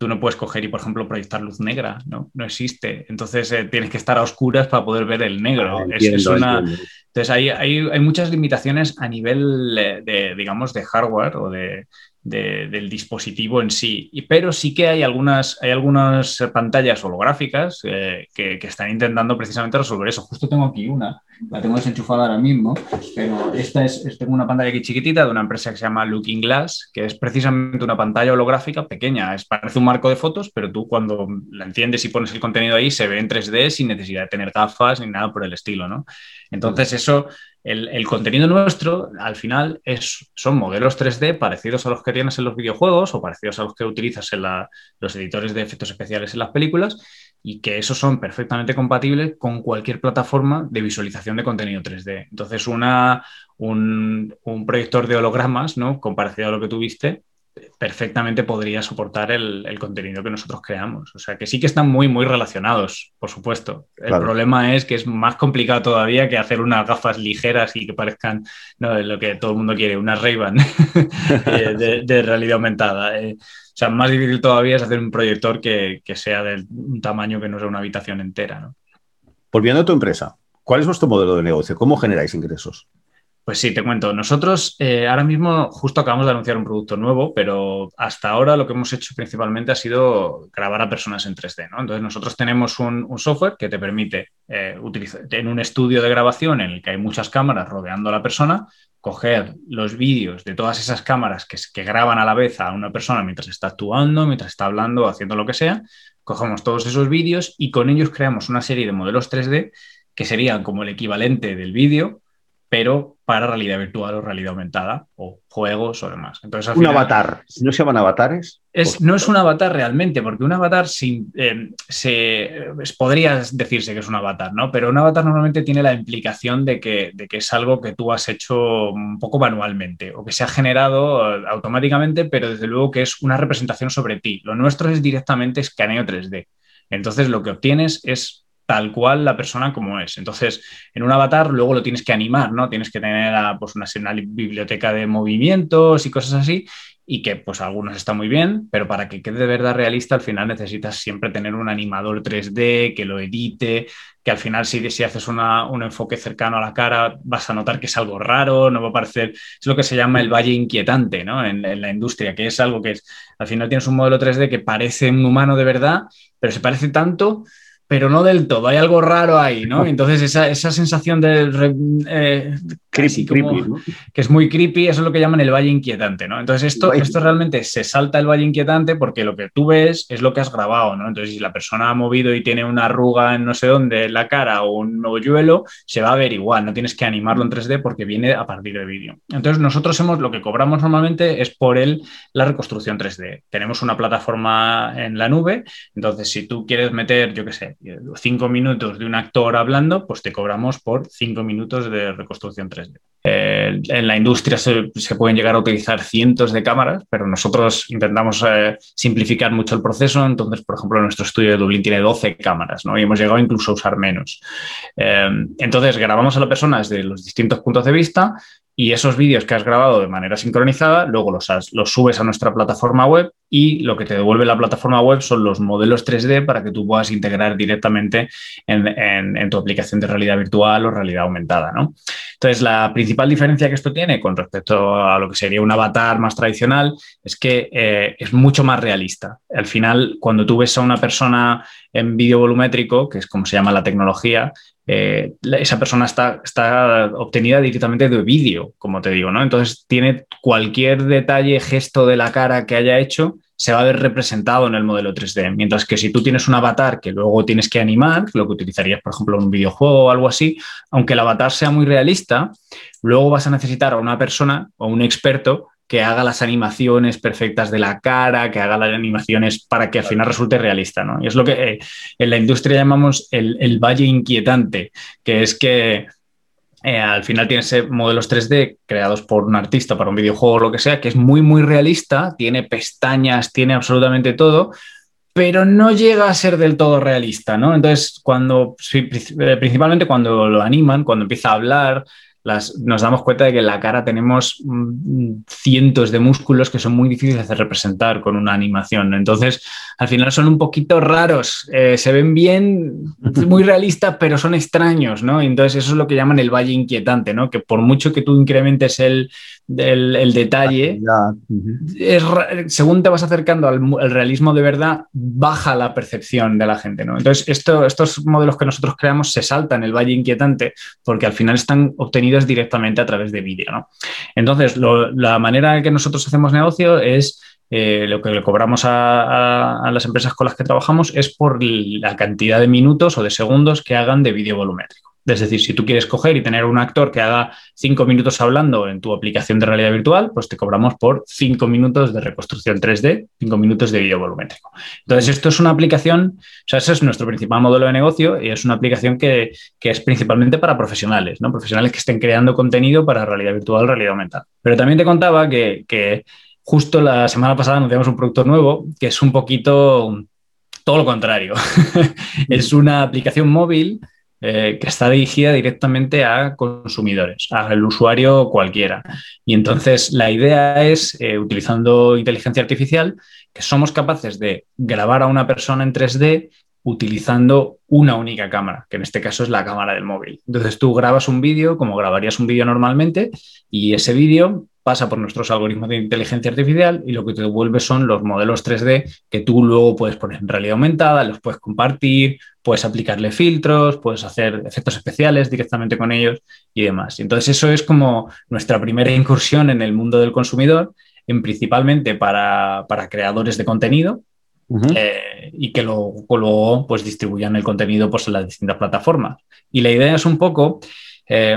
S3: tú no puedes coger y, por ejemplo, proyectar luz negra, ¿no? No existe. Entonces tienes que estar a oscuras para poder ver el negro. Ah, es, una, entonces, hay, hay, muchas limitaciones a nivel de, digamos, de hardware o de, del dispositivo en sí. pero sí que hay algunas, hay algunas pantallas holográficas eh, que, están intentando precisamente resolver eso. Justo tengo aquí una, la tengo desenchufada ahora mismo, pero esta es, tengo una pantalla aquí chiquitita de una empresa que se llama Looking Glass, que es precisamente una pantalla holográfica pequeña. Es, parece un marco de fotos, pero tú cuando la enciendes y pones el contenido ahí se ve en 3D sin necesidad de tener gafas ni nada por el estilo, ¿no? Entonces eso el, contenido nuestro, al final, es, son modelos 3D parecidos a los que tienes en los videojuegos o parecidos a los que utilizas en los editores de efectos especiales en las películas y que esos son perfectamente compatibles con cualquier plataforma de visualización de contenido 3D. Entonces, una, un, un proyector de hologramas, ¿no? Comparecido a lo que tuviste, perfectamente podría soportar el, contenido que nosotros creamos. O sea, que sí que están muy, muy relacionados, por supuesto. El problema es que es más complicado todavía que hacer unas gafas ligeras y que parezcan lo que todo el mundo quiere, una Ray-Ban (laughs) eh, de, realidad aumentada. Eh. o sea, más difícil todavía es hacer un proyector que, sea de un tamaño que no sea una habitación entera.
S2: Volviendo a tu empresa, ¿cuál es vuestro modelo de negocio? ¿Cómo generáis ingresos?
S3: Pues sí, te cuento. Nosotros eh, ahora mismo justo acabamos de anunciar un producto nuevo, pero hasta ahora lo que hemos hecho principalmente ha sido grabar a personas en 3D. ¿no? Entonces nosotros tenemos un, software que te permite eh, utilizar en un estudio de grabación en el que hay muchas cámaras rodeando a la persona, coger los vídeos de todas esas cámaras que, que graban a la vez a una persona mientras está actuando, mientras está hablando, haciendo lo que sea, cogemos todos esos vídeos y con ellos creamos una serie de modelos 3D que serían como el equivalente del vídeo pero para realidad virtual o realidad aumentada o juegos o demás.
S2: Entonces, un avatar. ¿No se llaman avatares?
S3: Es, no es un avatar realmente, porque un avatar sin, eh, se, podría decirse que es un avatar, ¿no? Pero un avatar normalmente tiene la implicación de que, de que es algo que tú has hecho un poco manualmente o que se ha generado eh, automáticamente, pero desde luego que es una representación sobre ti. Lo nuestro es directamente escaneo 3D. Entonces lo que obtienes es tal cual la persona como es. Entonces, en un avatar luego lo tienes que animar, ¿no? Tienes que tener pues, una, biblioteca de movimientos y cosas así, y que pues algunos están muy bien, pero para que quede de verdad realista, al final necesitas siempre tener un animador 3D que lo edite, que al final si, si haces un enfoque cercano a la cara vas a notar que es algo raro, no va a parecer, es lo que se llama el valle inquietante ¿no? en, en la industria, que es algo que es, al final tienes un modelo 3D que parece un humano de verdad, pero se parece tanto pero no del todo, hay algo raro ahí, ¿no? (laughs) Entonces esa, esa sensación de... Eh,
S2: creepy, creepy
S3: Que es muy creepy, eso es lo que llaman el valle inquietante, ¿no? Entonces esto, esto realmente se salta el valle inquietante porque lo que tú ves es lo que has grabado, ¿no? Entonces si la persona ha movido y tiene una arruga en no sé dónde en la cara o un hoyuelo, se va a ver igual, no tienes que animarlo en 3D porque viene a partir de vídeo. Entonces nosotros hemos, lo que cobramos normalmente es por el, la reconstrucción 3D. Tenemos una plataforma en la nube, entonces si tú quieres meter, yo qué sé, cinco minutos de un actor hablando, pues te cobramos por cinco minutos de reconstrucción 3D. Eh, en la industria se, pueden llegar a utilizar cientos de cámaras, pero nosotros intentamos eh, simplificar mucho el proceso. Entonces, por ejemplo, nuestro estudio de Dublín tiene 12 cámaras ¿no? y hemos llegado incluso a usar menos. Eh, entonces, grabamos a la persona desde los distintos puntos de vista y esos vídeos que has grabado de manera sincronizada, luego los, subes a nuestra plataforma web y lo que te devuelve la plataforma web son los modelos 3D para que tú puedas integrar directamente en, tu aplicación de realidad virtual o realidad aumentada. ¿no? Entonces, la principal diferencia que esto tiene con respecto a lo que sería un avatar más tradicional es que eh, es mucho más realista. Al final, cuando tú ves a una persona en vídeo volumétrico, que es como se llama la tecnología, eh, esa persona está, está obtenida directamente de vídeo, como te digo, ¿no? Entonces tiene cualquier detalle, gesto de la cara que haya hecho, se va a ver representado en el modelo 3D. Mientras que si tú tienes un avatar que luego tienes que animar, lo que utilizarías, por ejemplo, en un videojuego o algo así, aunque el avatar sea muy realista, luego vas a necesitar a una persona o un experto que haga las animaciones perfectas de la cara, que haga las animaciones para que al final resulte realista. ¿no? Y es lo que eh, en la industria llamamos el, valle inquietante, que es que eh, al final tienes modelos 3D creados por un artista para un videojuego o lo que sea, que es muy, muy realista, tiene pestañas, tiene absolutamente todo, pero no llega a ser del todo realista, ¿no? Entonces, cuando, eh, principalmente cuando lo animan, cuando empieza a hablar, nos damos cuenta de que en la cara tenemos mm, cientos de músculos que son muy difíciles de representar con una animación. Entonces, al final son un poquito raros, eh, se ven bien, (laughs) muy realistas, pero son extraños, ¿no? Entonces, eso es lo que llaman el valle inquietante, ¿no? Que por mucho que tú incrementes el, el, detalle, según te vas acercando al, realismo de verdad, baja la percepción de la gente, ¿no? Entonces, estos modelos que nosotros creamos se saltan el valle inquietante porque al final están obtenidos directamente a través de vídeo, ¿no? Entonces, la manera en que nosotros hacemos negocio es eh, lo que le cobramos a, las empresas con las que trabajamos es por la cantidad de minutos o de segundos que hagan de vídeo volumétrico. Es decir, si tú quieres coger y tener un actor que haga cinco minutos hablando en tu aplicación de realidad virtual, pues te cobramos por cinco minutos de reconstrucción 3D, cinco minutos de vídeo volumétrico. Entonces, esto es una aplicación, o sea, ese es nuestro principal modelo de negocio y es una aplicación que, es principalmente para profesionales, ¿no? Profesionales que estén creando contenido para realidad virtual, realidad aumentada. Pero también te contaba que, justo la semana pasada anunciamos un producto nuevo que es un poquito todo lo contrario. (laughs) es una aplicación móvil eh, que está dirigida directamente a consumidores, al usuario cualquiera. Y entonces la idea es, eh, utilizando inteligencia artificial, que somos capaces de grabar a una persona en 3D utilizando una única cámara, que en este caso es la cámara del móvil. Entonces tú grabas un vídeo como grabarías un vídeo normalmente y ese vídeo pasa por nuestros algoritmos de inteligencia artificial y lo que te devuelve son los modelos 3D que tú luego puedes poner en realidad aumentada, los puedes compartir, puedes aplicarle filtros, puedes hacer efectos especiales directamente con ellos y demás. Entonces eso es como nuestra primera incursión en el mundo del consumidor, en principalmente para, creadores de contenido, eh, y que luego, pues, distribuyan el contenido pues, en las distintas plataformas. Y la idea es un poco eh,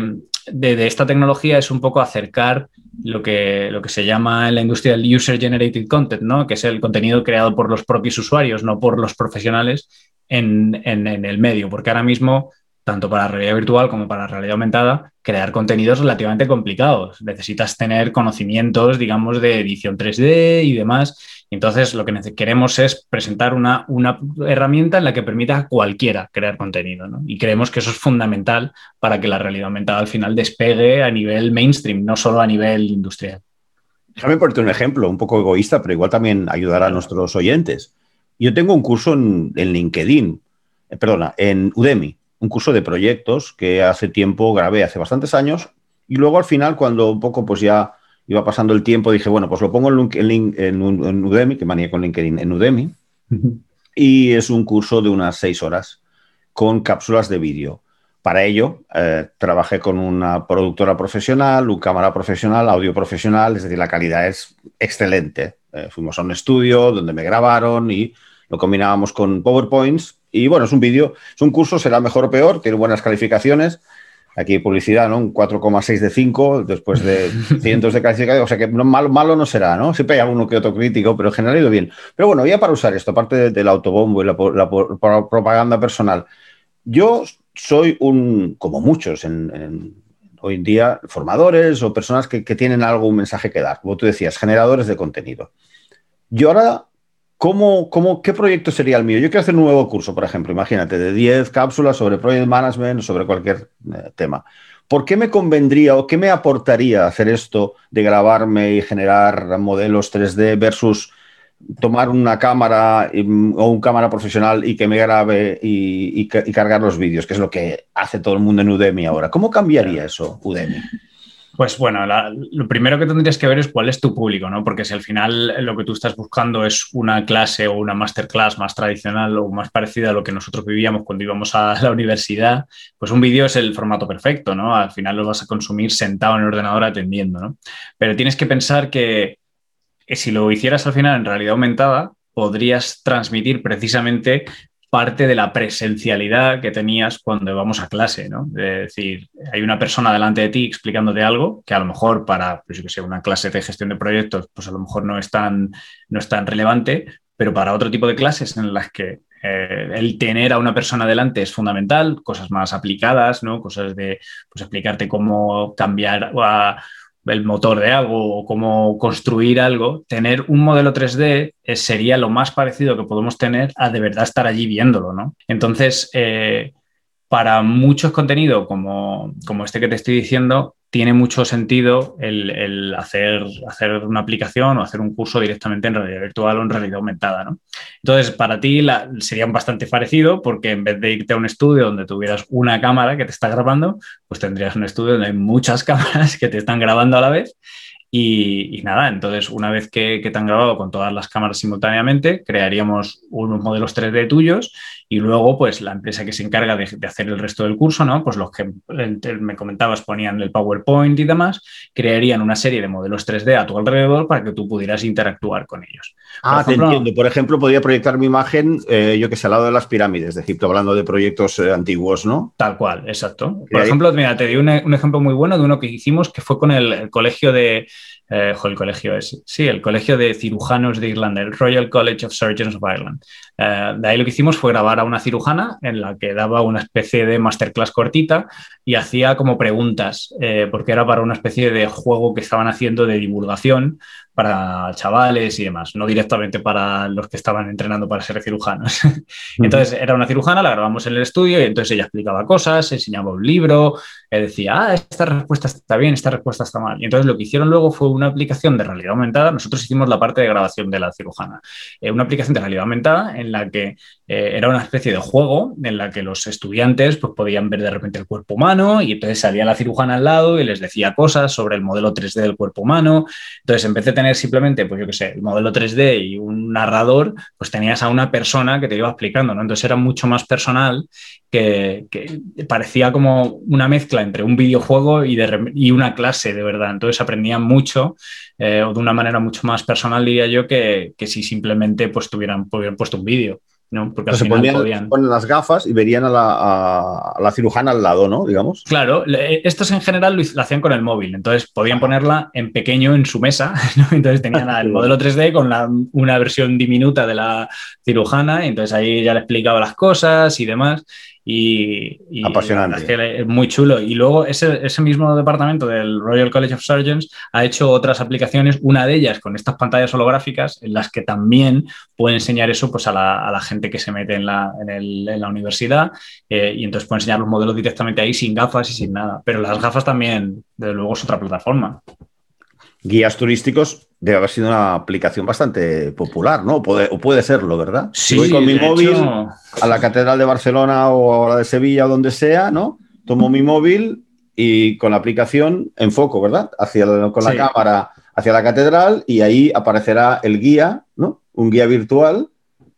S3: de, esta tecnología es un poco acercar lo que, lo que se llama en la industria el user generated content, ¿no? que es el contenido creado por los propios usuarios, no por los profesionales en, en el medio, porque ahora mismo tanto para realidad virtual como para realidad aumentada, crear contenidos relativamente complicados. Necesitas tener conocimientos, digamos, de edición 3D y demás, entonces, lo que queremos es presentar una, herramienta en la que permita a cualquiera crear contenido. Y creemos que eso es fundamental para que la realidad aumentada al final despegue a nivel mainstream, no solo a nivel industrial.
S2: Déjame ponerte un ejemplo, un poco egoísta, pero igual también ayudará a nuestros oyentes. Yo tengo un curso en, LinkedIn, eh, perdona, en Udemy, un curso de proyectos que hace tiempo grabé, hace bastantes años, y luego al final, cuando un poco pues ya iba pasando el tiempo, dije, bueno, pues lo pongo en, en, Udemy, que manía con LinkedIn, en Udemy, y es un curso de unas seis horas con cápsulas de vídeo. Para ello, eh, trabajé con una productora profesional, un cámara profesional, audio profesional, es decir, la calidad es excelente. Eh, fuimos a un estudio donde me grabaron y lo combinábamos con PowerPoints. Y bueno, es un vídeo, es un curso, será mejor o peor, tiene buenas calificaciones, Aquí publicidad, ¿no? Un 4,6 de 5 después de (laughs) cientos de calificaciones. O sea que malo, malo no será, ¿no? Siempre hay alguno que otro crítico, pero en general ha ido bien. Pero bueno, ya para usar esto, aparte del autobombo y la, propaganda personal, yo soy un, como muchos en, hoy en día, formadores o personas que, que tienen algo, un mensaje que dar, como tú decías, generadores de contenido. Yo ahora ¿Cómo, cómo, ¿Qué proyecto sería el mío? Yo quiero hacer un nuevo curso, por ejemplo, imagínate, de 10 cápsulas sobre project management o sobre cualquier eh, tema. ¿Por qué me convendría o qué me aportaría hacer esto de grabarme y generar modelos 3D versus tomar una cámara o un cámara profesional y que me grabe y, cargar los vídeos, que es lo que hace todo el mundo en Udemy ahora. ¿Cómo cambiaría eso, Udemy?
S3: Pues bueno, lo primero que tendrías que ver es cuál es tu público, ¿no? Porque si al final lo que tú estás buscando es una clase o una masterclass más tradicional o más parecida a lo que nosotros vivíamos cuando íbamos a la universidad, pues un vídeo es el formato perfecto, ¿no? Al final lo vas a consumir sentado en el ordenador atendiendo, ¿no? Pero tienes que pensar que si lo hicieras al final en realidad aumentada, podrías transmitir precisamente parte de la presencialidad que tenías cuando íbamos a clase, ¿no? Es decir, hay una persona delante de ti explicándote algo que a lo mejor para, pues sé, una clase de gestión de proyectos, pues a lo mejor no es tan, no es tan relevante, pero para otro tipo de clases en las que eh, el tener a una persona delante es fundamental, cosas más aplicadas, ¿no? Cosas de, pues explicarte cómo cambiar a el motor de algo o cómo construir algo, tener un modelo 3D eh, sería lo más parecido que podemos tener a de verdad estar allí viéndolo, ¿no? Entonces, eh, para muchos contenidos como, como este que te estoy diciendo, tiene mucho sentido el, hacer, hacer, una aplicación o hacer un curso directamente en realidad virtual o en realidad aumentada. ¿no? Entonces, para ti sería bastante parecido porque en vez de irte a un estudio donde tuvieras una cámara que te está grabando, pues tendrías un estudio donde hay muchas (laughs) cámaras que te están grabando a la vez y, nada, entonces una vez que, te han grabado con todas las cámaras simultáneamente, crearíamos unos modelos 3D tuyos y luego pues la empresa que se encarga de, hacer el resto del curso, ¿no? Pues los que me comentabas ponían el PowerPoint y demás, crearían una serie de modelos 3D a tu alrededor para que tú pudieras interactuar con ellos.
S2: Ah, te entiendo. Por ejemplo, podría proyectar mi imagen, eh, yo que sé, al lado de las pirámides de Egipto, hablando de proyectos eh, antiguos, ¿no?
S3: Tal cual, exacto. Por ejemplo, mira, te di un, ejemplo muy bueno de uno que hicimos que fue con el colegio de eh, el colegio es, sí, el colegio de cirujanos de Irlanda, el Royal College of Surgeons of Ireland. Eh, de ahí lo que hicimos fue grabar a una cirujana en la que daba una especie de masterclass cortita y hacía como preguntas, eh, porque era para una especie de juego que estaban haciendo de divulgación para chavales y demás, no directamente para los que estaban entrenando para ser cirujanos. (laughs) entonces era una cirujana, la grabamos en el estudio y entonces ella explicaba cosas, enseñaba un libro, decía, ah, esta respuesta está bien, esta respuesta está mal. Y entonces lo que hicieron luego fue una aplicación de realidad aumentada, nosotros hicimos la parte de grabación de la cirujana, eh, una aplicación de realidad aumentada en la que eh, era una especie de juego en la que los estudiantes pues, podían ver de repente el cuerpo humano y entonces salía la cirujana al lado y les decía cosas sobre el modelo 3D del cuerpo humano. Entonces, en vez de tener simplemente, pues yo qué sé, el modelo 3D y un narrador, pues tenías a una persona que te iba explicando, ¿no? Entonces era mucho más personal que, parecía como una mezcla entre un videojuego y, de, y una clase, de verdad. Entonces aprendían mucho eh, o de una manera mucho más personal, diría yo, que, que si simplemente pues, tuvieran, hubieran puesto un vídeo. ¿No?
S2: Porque se ponían, las gafas y verían a la, cirujana al lado, ¿no? Digamos.
S3: Claro, estos en general lo, hacían con el móvil, entonces podían ponerla en pequeño en su mesa, (laughs) entonces tenían el modelo 3D con una versión diminuta de la cirujana, y entonces ahí ya le explicaba las cosas y demás. Y,
S2: Apasionante.
S3: Es, muy chulo. Y luego ese, ese, mismo departamento del Royal College of Surgeons ha hecho otras aplicaciones, una de ellas con estas pantallas holográficas, en las que también puede enseñar eso pues, a, la, a la gente que se mete en la, en el, en la universidad eh, y entonces puede enseñar los modelos directamente ahí sin gafas y sin nada. Pero las gafas también, desde luego, es otra plataforma
S2: guías turísticos debe haber sido una aplicación bastante popular, ¿no? O puede, o puede serlo, ¿verdad?
S3: Sí,
S2: voy con mi móvil a la Catedral de Barcelona o a la de Sevilla o donde sea, ¿no? Tomo mi móvil y con la aplicación enfoco, ¿verdad? Hacia con la cámara hacia la catedral y ahí aparecerá el guía, ¿no? Un guía virtual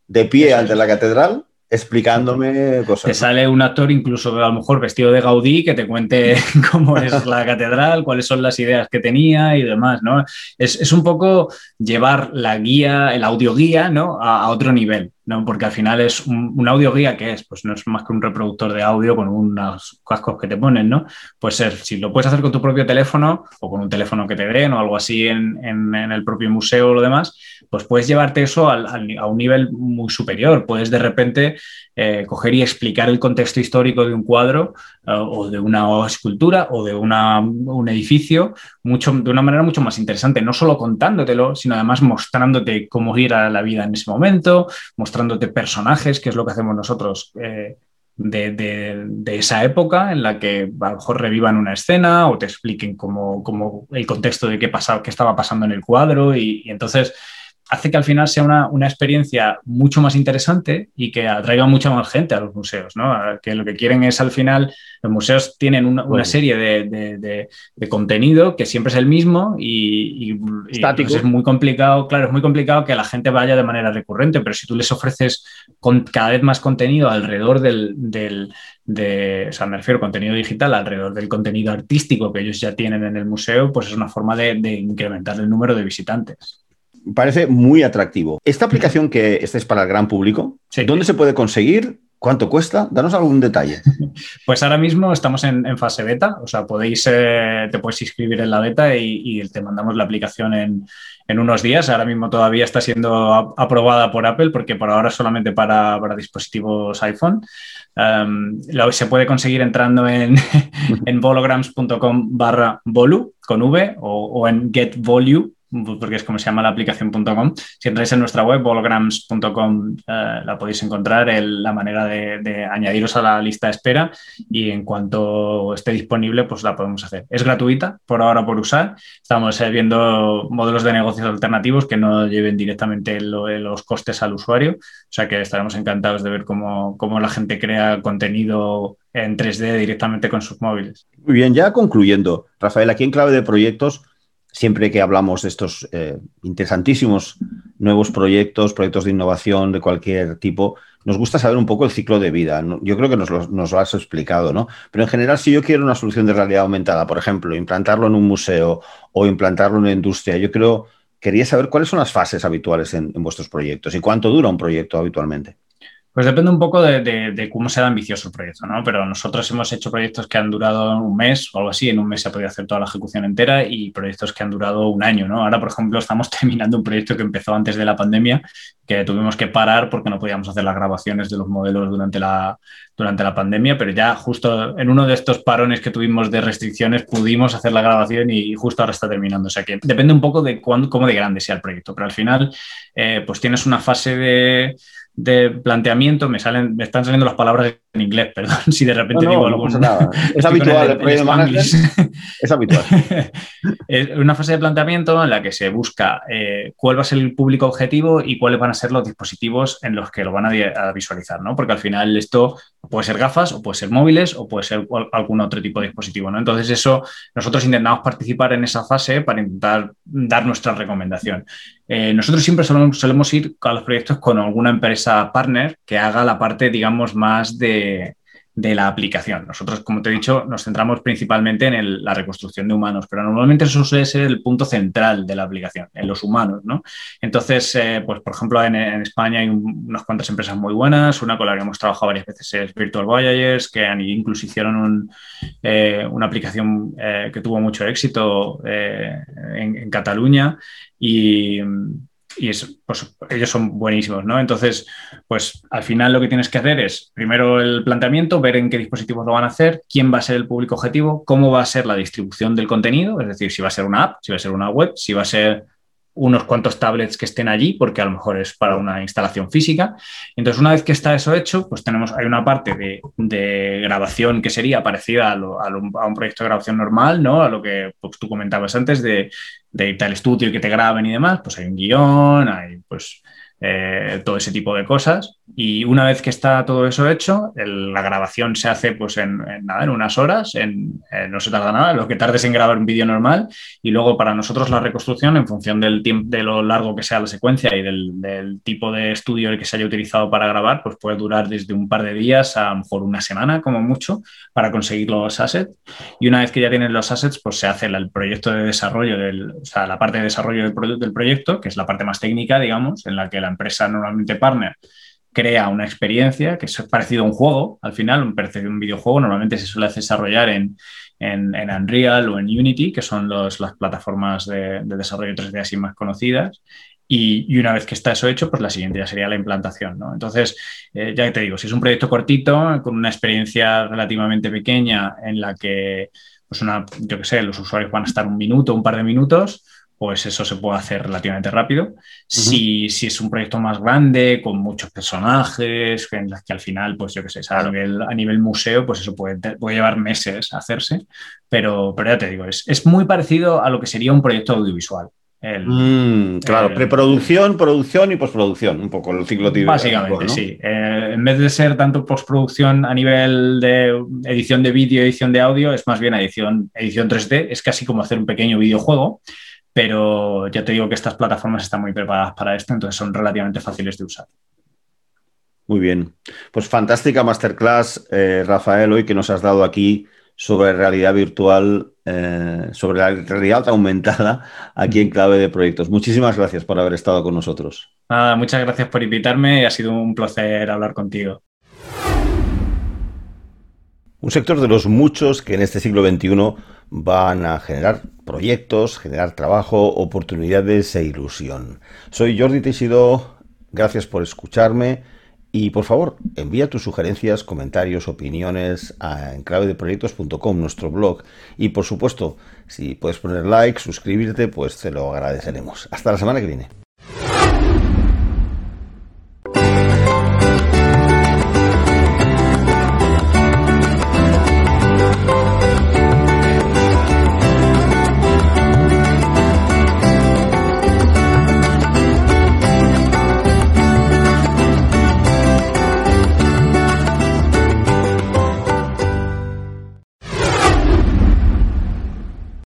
S2: de pie ante la catedral explicándome cosas.
S3: Te sale un actor incluso a lo mejor vestido de Gaudí que te cuente (laughs) cómo es la catedral, cuáles son las ideas que tenía y demás, ¿no? Es, un poco llevar la guía, el audioguía, ¿no? A, otro nivel, ¿no? Porque al final es un, un audioguía que es, pues no es más que un reproductor de audio con unos cascos que te ponen, ¿no? Pues ser, si lo puedes hacer con tu propio teléfono o con un teléfono que te den o algo así en, en, el propio museo o lo demás, pues puedes llevarte eso a un nivel muy superior. Puedes de repente eh, coger y explicar el contexto histórico de un cuadro eh, o de una escultura o de un edificio mucho, de una manera mucho más interesante, no solo contándotelo, sino además mostrándote cómo era la vida en ese momento, mostrándote personajes, que es lo que hacemos nosotros. Eh, de, esa época en la que a lo mejor revivan una escena o te expliquen cómo, el contexto de qué, pasaba, qué estaba pasando en el cuadro y entonces hace que al final sea una, experiencia mucho más interesante y que atraiga mucha más gente a los museos, ¿no? Que lo que quieren es al final, los museos tienen una, serie de, contenido que siempre es el mismo y, es muy complicado, claro, es muy complicado que la gente vaya de manera recurrente, pero si tú les ofreces con, cada vez más contenido alrededor del, del de, o sea, me refiero contenido digital alrededor del contenido artístico que ellos ya tienen en el museo, pues es una forma de incrementar el número de visitantes
S2: parece muy atractivo. Esta aplicación que esta es para el gran público, ¿dónde se puede conseguir? ¿Cuánto cuesta? Danos algún detalle. (laughs)
S3: Pues ahora mismo estamos en, fase beta, o sea, podéis, eh, te puedes inscribir en la beta y, te mandamos la aplicación en, unos días. Ahora mismo todavía está siendo aprobada por Apple porque por ahora solamente para, dispositivos iPhone. Um, se puede conseguir entrando en, (laughs) en (laughs) volograms.com barra volu con V o, o en getvolue porque es como se llama la aplicación.com. Si entráis en nuestra web, bolograms.com, eh, la podéis encontrar, la manera de, añadiros a la lista de espera y en cuanto esté disponible, pues la podemos hacer. Es gratuita por ahora por usar. Estamos eh, viendo modelos de negocios alternativos que no lleven directamente los costes al usuario, o sea que estaremos encantados de ver cómo, cómo la gente crea contenido en 3D directamente con sus móviles.
S2: Muy bien, ya concluyendo, Rafael, aquí en clave de proyectos, siempre que hablamos de estos eh, interesantísimos nuevos proyectos, proyectos de innovación de cualquier tipo, nos gusta saber un poco el ciclo de vida. Yo creo que nos lo, has explicado, ¿no? Pero en general, si yo quiero una solución de realidad aumentada, por ejemplo, implantarlo en un museo o implantarlo en una industria, yo creo, quería saber cuáles son las fases habituales en vuestros proyectos y cuánto dura un proyecto habitualmente.
S3: Pues depende un poco de, cómo sea ambicioso el proyecto, ¿no? Pero nosotros hemos hecho proyectos que han durado un mes o algo así, en un mes se ha podido hacer toda la ejecución entera y proyectos que han durado un año, ¿no? Ahora, por ejemplo, estamos (laughs) terminando un proyecto que empezó antes de la pandemia, que tuvimos que parar porque no podíamos hacer las grabaciones de los modelos durante la, durante la pandemia, pero ya justo en uno de estos parones que tuvimos de restricciones pudimos hacer la grabación y, justo ahora está terminando. O sea que depende un poco de cuándo, cómo de grande sea el proyecto, pero al final, eh, pues tienes una fase de de planteamiento, me salen, me están saliendo las palabras en inglés, perdón, (laughs) si de repente digo algo.
S2: nada. Es (laughs) habitual, (laughs) es habitual.
S3: es una fase de planteamiento en la que se busca eh, cuál va a ser el público objetivo y cuáles van a ser los dispositivos en los que lo van a, visualizar, ¿no? Porque al final esto puede ser gafas, o puede ser móviles, o puede ser algún otro tipo de dispositivo, ¿no? Entonces, eso, nosotros intentamos participar en esa fase para intentar dar nuestra recomendación. Eh, nosotros siempre solemos, ir a los proyectos con alguna empresa partner que haga la parte, digamos, más de, la aplicación. Nosotros, como te he dicho, nos centramos principalmente en la reconstrucción de humanos, pero normalmente eso suele ser el punto central de la aplicación, en los humanos, ¿no? Entonces, eh, pues, por ejemplo, en, España hay unas cuantas empresas muy buenas, una con la que hemos trabajado varias veces es Virtual Voyagers, que incluso hicieron eh, una aplicación que tuvo mucho éxito en Cataluña y, pues, ellos son buenísimos, ¿no? Entonces, pues al final lo que tienes que hacer es primero el planteamiento, ver en qué dispositivos lo van a hacer, quién va a ser el público objetivo, cómo va a ser la distribución del contenido, es decir, si va a ser una app, si va a ser una web, si va a ser unos cuantos tablets que estén allí, porque a lo mejor es para una instalación física. Entonces, una vez que está eso hecho, pues tenemos, hay una parte de, grabación que sería parecida a, un proyecto de grabación normal, ¿no? A lo que pues, tú comentabas antes de, de irte al estudio y que te graben y demás, pues hay un guion, hay pues eh, todo ese tipo de cosas. Y una vez que está todo eso hecho, la grabación se hace pues en, nada, en unas horas, en, no se tarda nada, lo que tardes en grabar un vídeo normal. Y luego para nosotros la reconstrucción, en función del tiempo, de lo largo que sea la secuencia y del, tipo de estudio que se haya utilizado para grabar, pues puede durar desde un par de días a, a lo mejor una semana como mucho para conseguir los assets. Y una vez que ya tienen los assets, pues se hace el proyecto de desarrollo, del, o sea, la parte de desarrollo del, del proyecto, que es la parte más técnica, digamos, en la que la empresa normalmente partner crea una experiencia que es parecido a un juego, al final, un, un videojuego, normalmente se suele desarrollar en, en, Unreal o en Unity, que son las plataformas de, desarrollo 3D así más conocidas. Y, una vez que está eso hecho, pues la siguiente ya sería la implantación. ¿no? Entonces, eh, ya te digo, si es un proyecto cortito, con una experiencia relativamente pequeña en la que, pues una, yo qué sé, los usuarios van a estar un minuto, un par de minutos, pues eso se puede hacer relativamente rápido. si, si, es un proyecto más grande, con muchos personajes, que, que al final, pues yo qué sé, a, nivel, a nivel museo, pues eso puede, puede llevar meses a hacerse, pero, pero ya te digo, es, es, muy parecido a lo que sería un proyecto audiovisual.
S2: Mm, claro, preproducción, producción y postproducción, un poco el ciclo
S3: típico. Básicamente, sí. Eh, en vez de ser tanto postproducción a nivel de edición de vídeo, edición de audio, es más bien edición, edición 3D, es casi como hacer un pequeño videojuego, pero ya te digo que estas plataformas están muy preparadas para esto, entonces son relativamente fáciles de usar.
S2: Muy bien. Pues fantástica masterclass, eh, Rafael, hoy que nos has dado aquí sobre realidad virtual, eh, sobre la realidad aumentada aquí en Clave de Proyectos. Muchísimas gracias por haber estado con nosotros.
S3: Nada, muchas gracias por invitarme. Ha sido un placer hablar contigo.
S2: Un sector de los muchos que en este siglo XXI van a generar proyectos, generar trabajo, oportunidades e ilusión. Soy Jordi Teixido, gracias por escucharme y por favor, envía tus sugerencias, comentarios, opiniones a enclavedeproyectos.com, nuestro blog. Y por supuesto, si puedes poner like, suscribirte, pues te lo agradeceremos. Hasta la semana que viene.